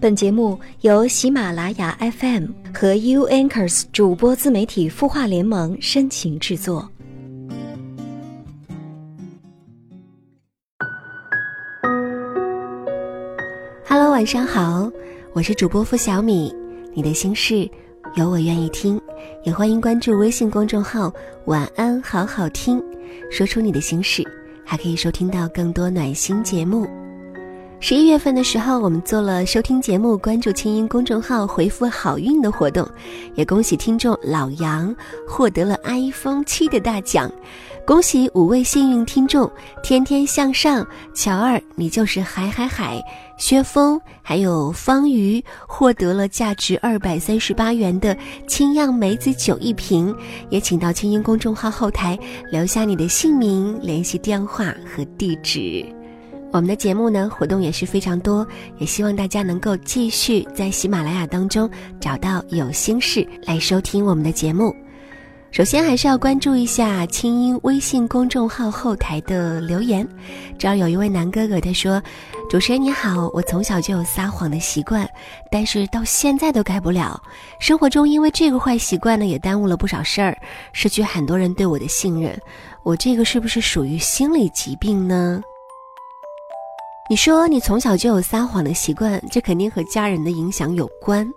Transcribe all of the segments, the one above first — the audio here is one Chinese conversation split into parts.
本节目由喜马拉雅 FM 和 U Anchors 主播自媒体孵化联盟深情制作。Hello，晚上好，我是主播付小米。你的心事有我愿意听，也欢迎关注微信公众号“晚安好好听”，说出你的心事，还可以收听到更多暖心节目。十一月份的时候，我们做了收听节目、关注清音公众号、回复好运的活动，也恭喜听众老杨获得了 iPhone 七的大奖。恭喜五位幸运听众：天天向上、乔二，你就是海海海、薛峰，还有方瑜，获得了价值二百三十八元的清酿梅子酒一瓶。也请到清音公众号后台留下你的姓名、联系电话和地址。我们的节目呢，活动也是非常多，也希望大家能够继续在喜马拉雅当中找到有心事来收听我们的节目。首先还是要关注一下清音微信公众号后台的留言，这儿有一位男哥哥他说：“主持人你好，我从小就有撒谎的习惯，但是到现在都改不了。生活中因为这个坏习惯呢，也耽误了不少事儿，失去很多人对我的信任。我这个是不是属于心理疾病呢？”你说你从小就有撒谎的习惯，这肯定和家人的影响有关。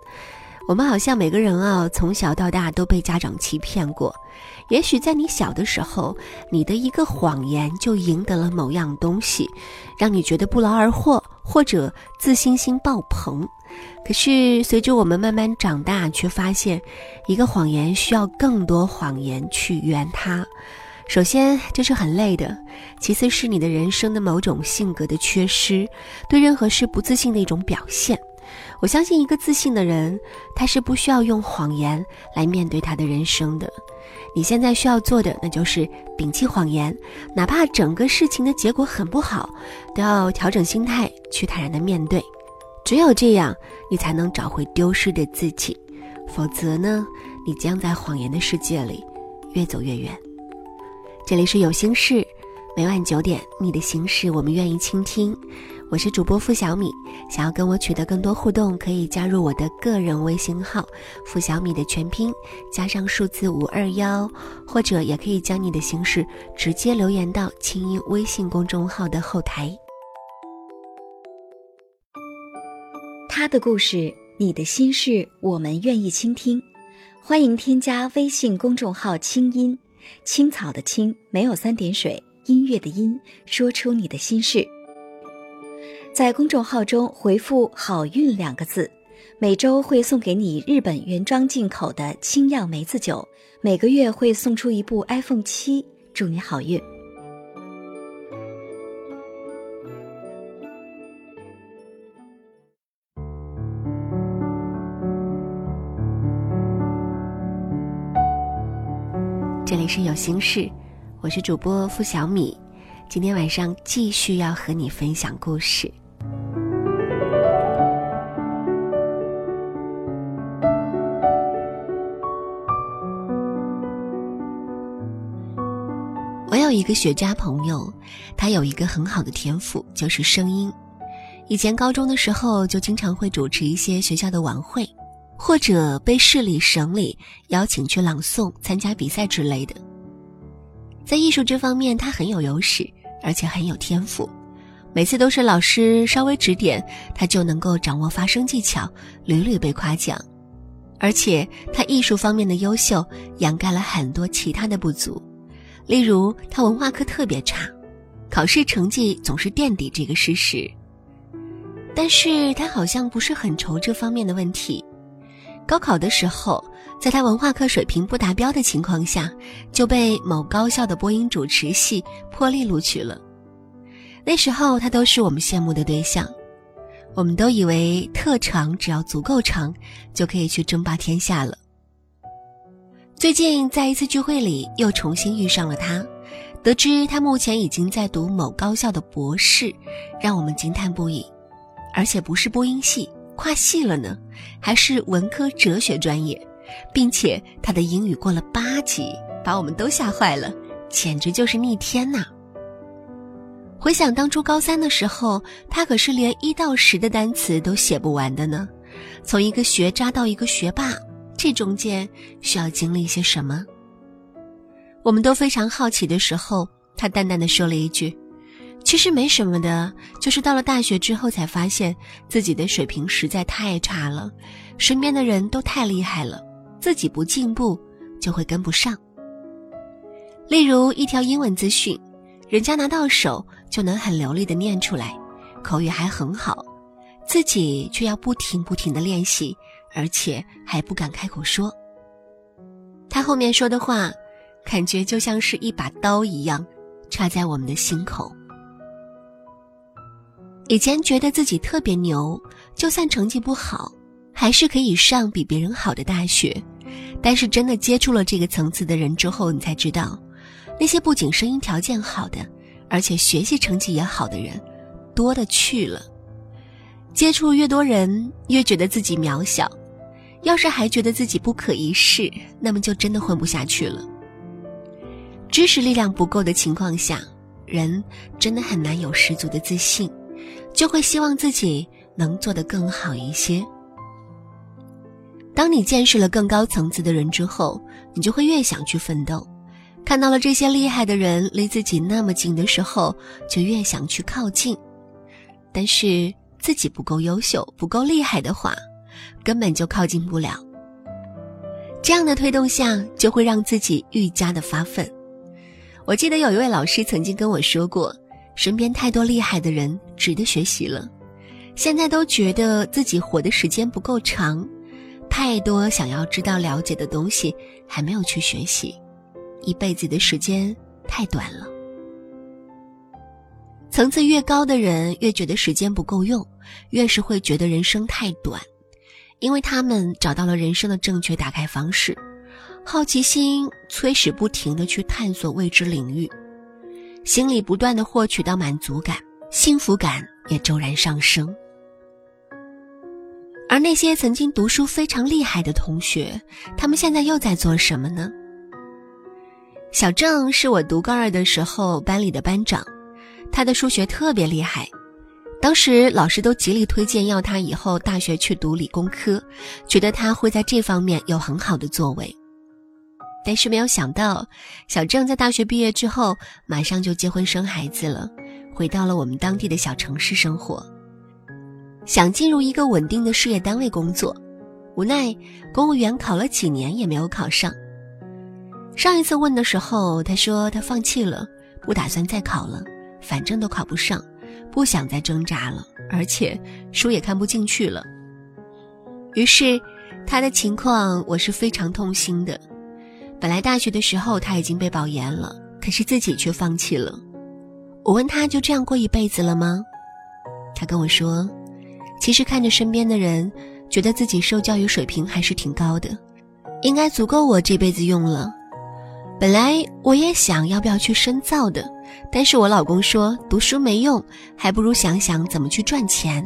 我们好像每个人啊，从小到大都被家长欺骗过。也许在你小的时候，你的一个谎言就赢得了某样东西，让你觉得不劳而获，或者自信心爆棚。可是随着我们慢慢长大，却发现，一个谎言需要更多谎言去圆它。首先，这是很累的；其次是你的人生的某种性格的缺失，对任何事不自信的一种表现。我相信，一个自信的人，他是不需要用谎言来面对他的人生的。你现在需要做的，那就是摒弃谎言，哪怕整个事情的结果很不好，都要调整心态，去坦然的面对。只有这样，你才能找回丢失的自己。否则呢，你将在谎言的世界里越走越远。这里是有心事，每晚九点，你的心事我们愿意倾听。我是主播付小米，想要跟我取得更多互动，可以加入我的个人微信号“付小米”的全拼加上数字五二幺，或者也可以将你的心事直接留言到清音微信公众号的后台。他的故事，你的心事，我们愿意倾听。欢迎添加微信公众号“清音”。青草的青没有三点水，音乐的音，说出你的心事。在公众号中回复“好运”两个字，每周会送给你日本原装进口的清酿梅子酒，每个月会送出一部 iPhone 七，祝你好运。这里是有心事，我是主播付小米，今天晚上继续要和你分享故事。我有一个雪茄朋友，他有一个很好的天赋，就是声音。以前高中的时候，就经常会主持一些学校的晚会。或者被市里、省里邀请去朗诵、参加比赛之类的，在艺术这方面他很有优势，而且很有天赋。每次都是老师稍微指点，他就能够掌握发声技巧，屡屡被夸奖。而且他艺术方面的优秀，掩盖了很多其他的不足。例如，他文化课特别差，考试成绩总是垫底这个事实。但是他好像不是很愁这方面的问题。高考的时候，在他文化课水平不达标的情况下，就被某高校的播音主持系破例录取了。那时候他都是我们羡慕的对象，我们都以为特长只要足够长，就可以去争霸天下了。最近在一次聚会里又重新遇上了他，得知他目前已经在读某高校的博士，让我们惊叹不已，而且不是播音系。跨系了呢，还是文科哲学专业，并且他的英语过了八级，把我们都吓坏了，简直就是逆天呐！回想当初高三的时候，他可是连一到十的单词都写不完的呢。从一个学渣到一个学霸，这中间需要经历些什么？我们都非常好奇的时候，他淡淡的说了一句：“其实没什么的，就是到了大学之后才发现自己的水平实在太差了，身边的人都太厉害了，自己不进步就会跟不上。例如一条英文资讯，人家拿到手。”就能很流利的念出来，口语还很好，自己却要不停不停的练习，而且还不敢开口说。他后面说的话，感觉就像是一把刀一样，插在我们的心口。以前觉得自己特别牛，就算成绩不好，还是可以上比别人好的大学。但是真的接触了这个层次的人之后，你才知道，那些不仅声音条件好的。而且学习成绩也好的人，多的去了。接触越多人，越觉得自己渺小。要是还觉得自己不可一世，那么就真的混不下去了。知识力量不够的情况下，人真的很难有十足的自信，就会希望自己能做得更好一些。当你见识了更高层次的人之后，你就会越想去奋斗。看到了这些厉害的人离自己那么近的时候，就越想去靠近。但是自己不够优秀、不够厉害的话，根本就靠近不了。这样的推动下，就会让自己愈加的发奋。我记得有一位老师曾经跟我说过：“身边太多厉害的人，值得学习了。现在都觉得自己活的时间不够长，太多想要知道、了解的东西还没有去学习。”一辈子的时间太短了，层次越高的人越觉得时间不够用，越是会觉得人生太短，因为他们找到了人生的正确打开方式，好奇心催使不停的去探索未知领域，心里不断的获取到满足感，幸福感也骤然上升。而那些曾经读书非常厉害的同学，他们现在又在做什么呢？小郑是我读高二的时候班里的班长，他的数学特别厉害，当时老师都极力推荐要他以后大学去读理工科，觉得他会在这方面有很好的作为。但是没有想到，小郑在大学毕业之后马上就结婚生孩子了，回到了我们当地的小城市生活，想进入一个稳定的事业单位工作，无奈公务员考了几年也没有考上。上一次问的时候，他说他放弃了，不打算再考了，反正都考不上，不想再挣扎了，而且书也看不进去了。于是，他的情况我是非常痛心的。本来大学的时候他已经被保研了，可是自己却放弃了。我问他就这样过一辈子了吗？他跟我说，其实看着身边的人，觉得自己受教育水平还是挺高的，应该足够我这辈子用了。本来我也想要不要去深造的，但是我老公说读书没用，还不如想想怎么去赚钱。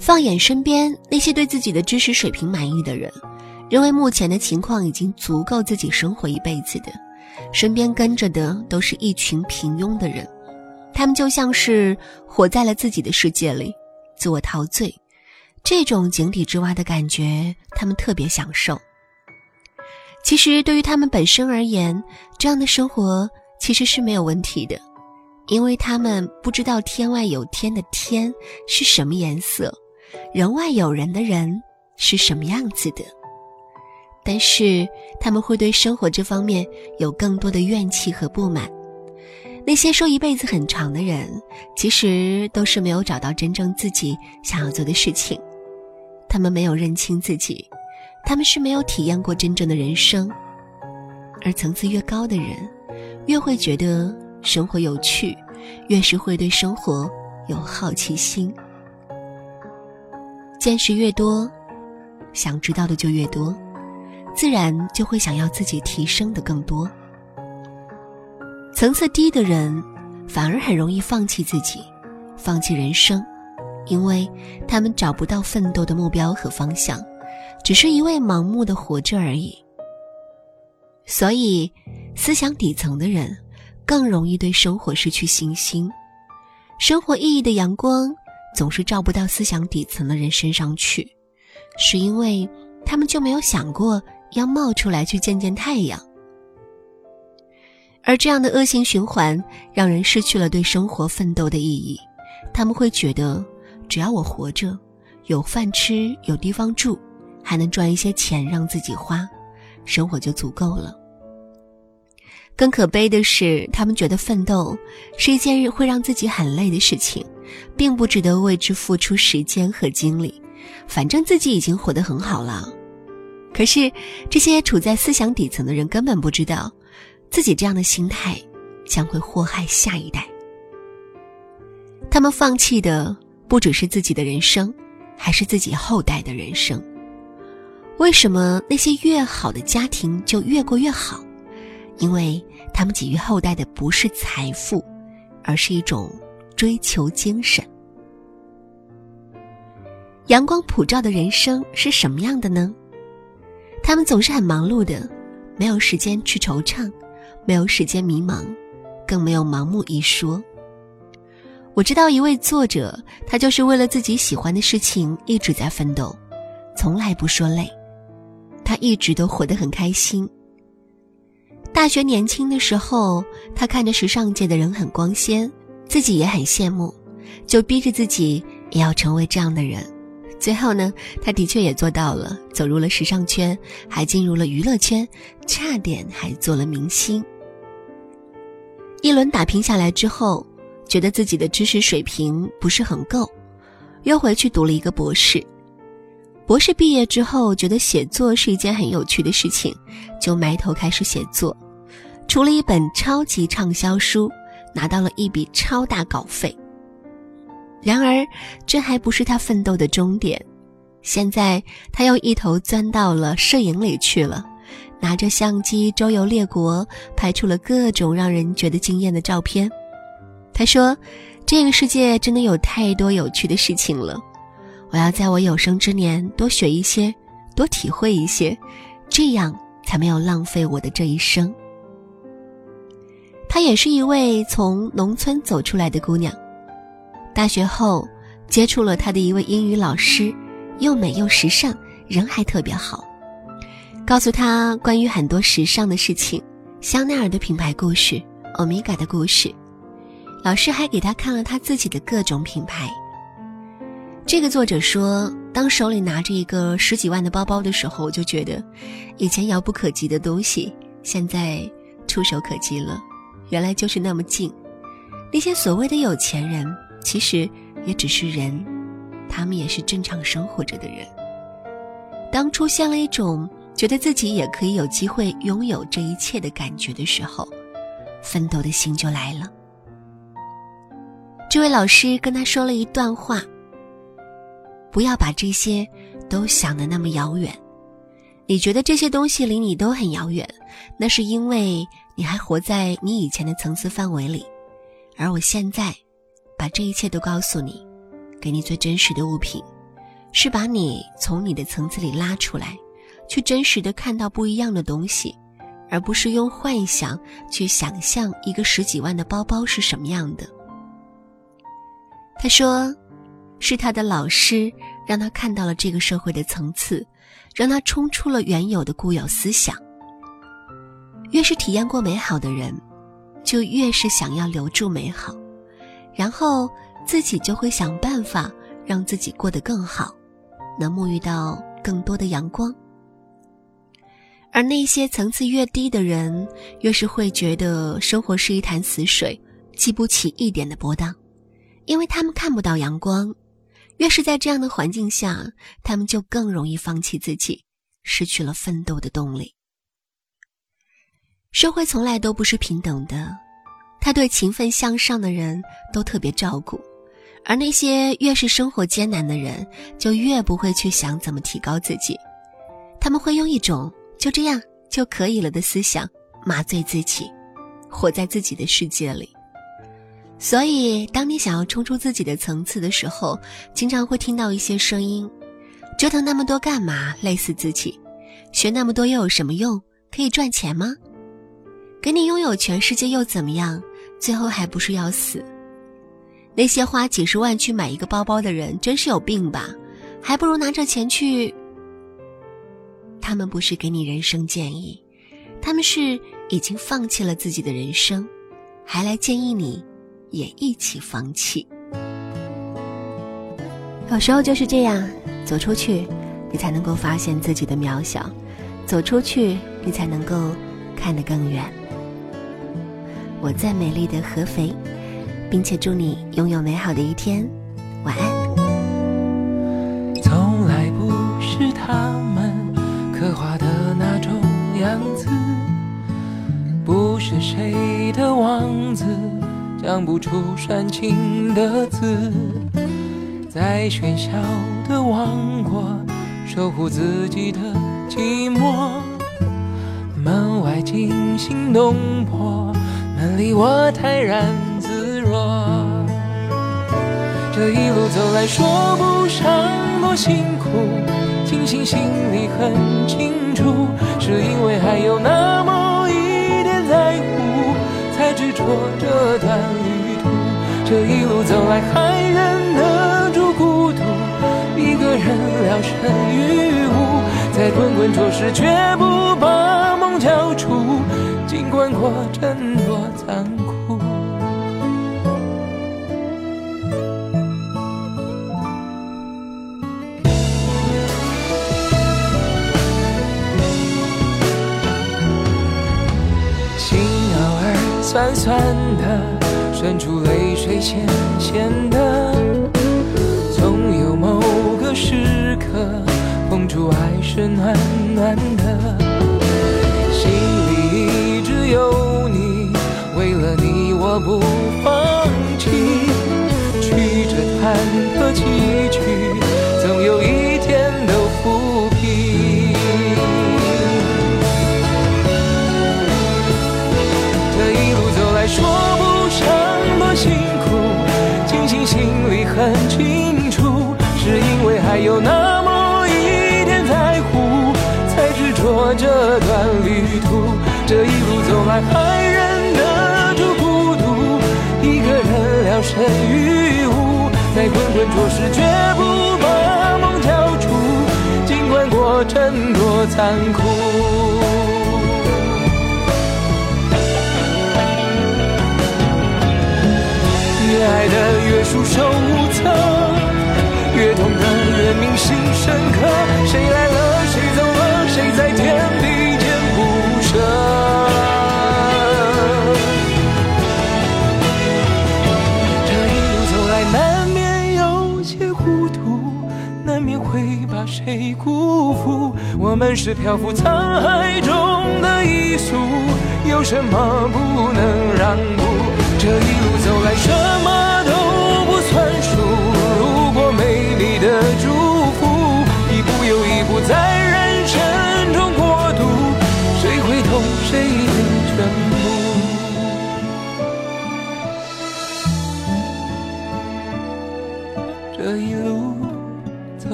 放眼身边那些对自己的知识水平满意的人，认为目前的情况已经足够自己生活一辈子的，身边跟着的都是一群平庸的人，他们就像是活在了自己的世界里，自我陶醉，这种井底之蛙的感觉，他们特别享受。其实对于他们本身而言，这样的生活其实是没有问题的，因为他们不知道天外有天的天是什么颜色，人外有人的人是什么样子的。但是他们会对生活这方面有更多的怨气和不满。那些说一辈子很长的人，其实都是没有找到真正自己想要做的事情，他们没有认清自己。他们是没有体验过真正的人生，而层次越高的人，越会觉得生活有趣，越是会对生活有好奇心。见识越多，想知道的就越多，自然就会想要自己提升的更多。层次低的人，反而很容易放弃自己，放弃人生，因为他们找不到奋斗的目标和方向。只是一味盲目的活着而已。所以，思想底层的人更容易对生活失去信心。生活意义的阳光总是照不到思想底层的人身上去，是因为他们就没有想过要冒出来去见见太阳。而这样的恶性循环，让人失去了对生活奋斗的意义。他们会觉得，只要我活着，有饭吃，有地方住，还能赚一些钱让自己花，生活就足够了。更可悲的是，他们觉得奋斗是一件会让自己很累的事情，并不值得为之付出时间和精力。反正自己已经活得很好了。可是，这些处在思想底层的人根本不知道。自己这样的心态将会祸害下一代。他们放弃的不只是自己的人生，还是自己后代的人生。为什么那些越好的家庭就越过越好？因为他们给予后代的不是财富，而是一种追求精神。阳光普照的人生是什么样的呢？他们总是很忙碌的，没有时间去惆怅。没有时间迷茫，更没有盲目一说。我知道一位作者，他就是为了自己喜欢的事情一直在奋斗，从来不说累。他一直都活得很开心。大学年轻的时候，他看着时尚界的人很光鲜，自己也很羡慕，就逼着自己也要成为这样的人。最后呢，他的确也做到了，走入了时尚圈，还进入了娱乐圈，差点还做了明星。一轮打拼下来之后，觉得自己的知识水平不是很够，又回去读了一个博士。博士毕业之后，觉得写作是一件很有趣的事情，就埋头开始写作，出了一本超级畅销书，拿到了一笔超大稿费。然而，这还不是他奋斗的终点，现在他又一头钻到了摄影里去了。拿着相机周游列国，拍出了各种让人觉得惊艳的照片。他说：“这个世界真的有太多有趣的事情了，我要在我有生之年多学一些，多体会一些，这样才没有浪费我的这一生。”她也是一位从农村走出来的姑娘，大学后接触了他的一位英语老师，又美又时尚，人还特别好。告诉他关于很多时尚的事情，香奈儿的品牌故事，欧米伽的故事。老师还给他看了他自己的各种品牌。这个作者说，当手里拿着一个十几万的包包的时候，我就觉得，以前遥不可及的东西，现在触手可及了。原来就是那么近。那些所谓的有钱人，其实也只是人，他们也是正常生活着的人。当出现了一种。觉得自己也可以有机会拥有这一切的感觉的时候，奋斗的心就来了。这位老师跟他说了一段话：不要把这些都想的那么遥远。你觉得这些东西离你都很遥远，那是因为你还活在你以前的层次范围里。而我现在把这一切都告诉你，给你最真实的物品，是把你从你的层次里拉出来。去真实的看到不一样的东西，而不是用幻想去想象一个十几万的包包是什么样的。他说，是他的老师让他看到了这个社会的层次，让他冲出了原有的固有思想。越是体验过美好的人，就越是想要留住美好，然后自己就会想办法让自己过得更好，能沐浴到更多的阳光。而那些层次越低的人，越是会觉得生活是一潭死水，激不起一点的波荡，因为他们看不到阳光。越是在这样的环境下，他们就更容易放弃自己，失去了奋斗的动力。社会从来都不是平等的，他对勤奋向上的人都特别照顾，而那些越是生活艰难的人，就越不会去想怎么提高自己，他们会用一种。就这样就可以了的思想，麻醉自己，活在自己的世界里。所以，当你想要冲出自己的层次的时候，经常会听到一些声音：折腾那么多干嘛？累死自己！学那么多又有什么用？可以赚钱吗？给你拥有全世界又怎么样？最后还不是要死？那些花几十万去买一个包包的人，真是有病吧？还不如拿着钱去。他们不是给你人生建议，他们是已经放弃了自己的人生，还来建议你，也一起放弃。有时候就是这样，走出去，你才能够发现自己的渺小；走出去，你才能够看得更远。我在美丽的合肥。并且祝你拥有美好的一天，晚安。从来不是他们刻画的那种样子，不是谁的王子讲不出煽情的字，在喧嚣的王国守护自己的寂寞，门外惊心动魄，门里我泰然自若。这一路走来说不上多辛苦，庆幸心里很清楚，是因为还有那么一点在乎，才执着这段旅途。这一路走来还忍得住孤独，一个人聊胜于无，在滚滚浊世绝不把，尽管过真多残酷。酸酸的，渗出泪水咸咸的，总有某个时刻，碰触爱是暖暖的，心有你，为了你我不放弃，曲折忐忑崎岖，总有一天都抚平。这一路走来说不上多辛苦，庆幸心里很清楚，是因为还有那么一点在乎，才执着这段旅途。这一路走来还忍得住孤独，一个人聊胜于无，在滚滚浊世绝不把梦交出，尽管过程多残酷。越爱的越束手被辜负。我们是漂浮沧海中的一粟，有什么不能让步？这一路走来，什么都不算数。如果没你的祝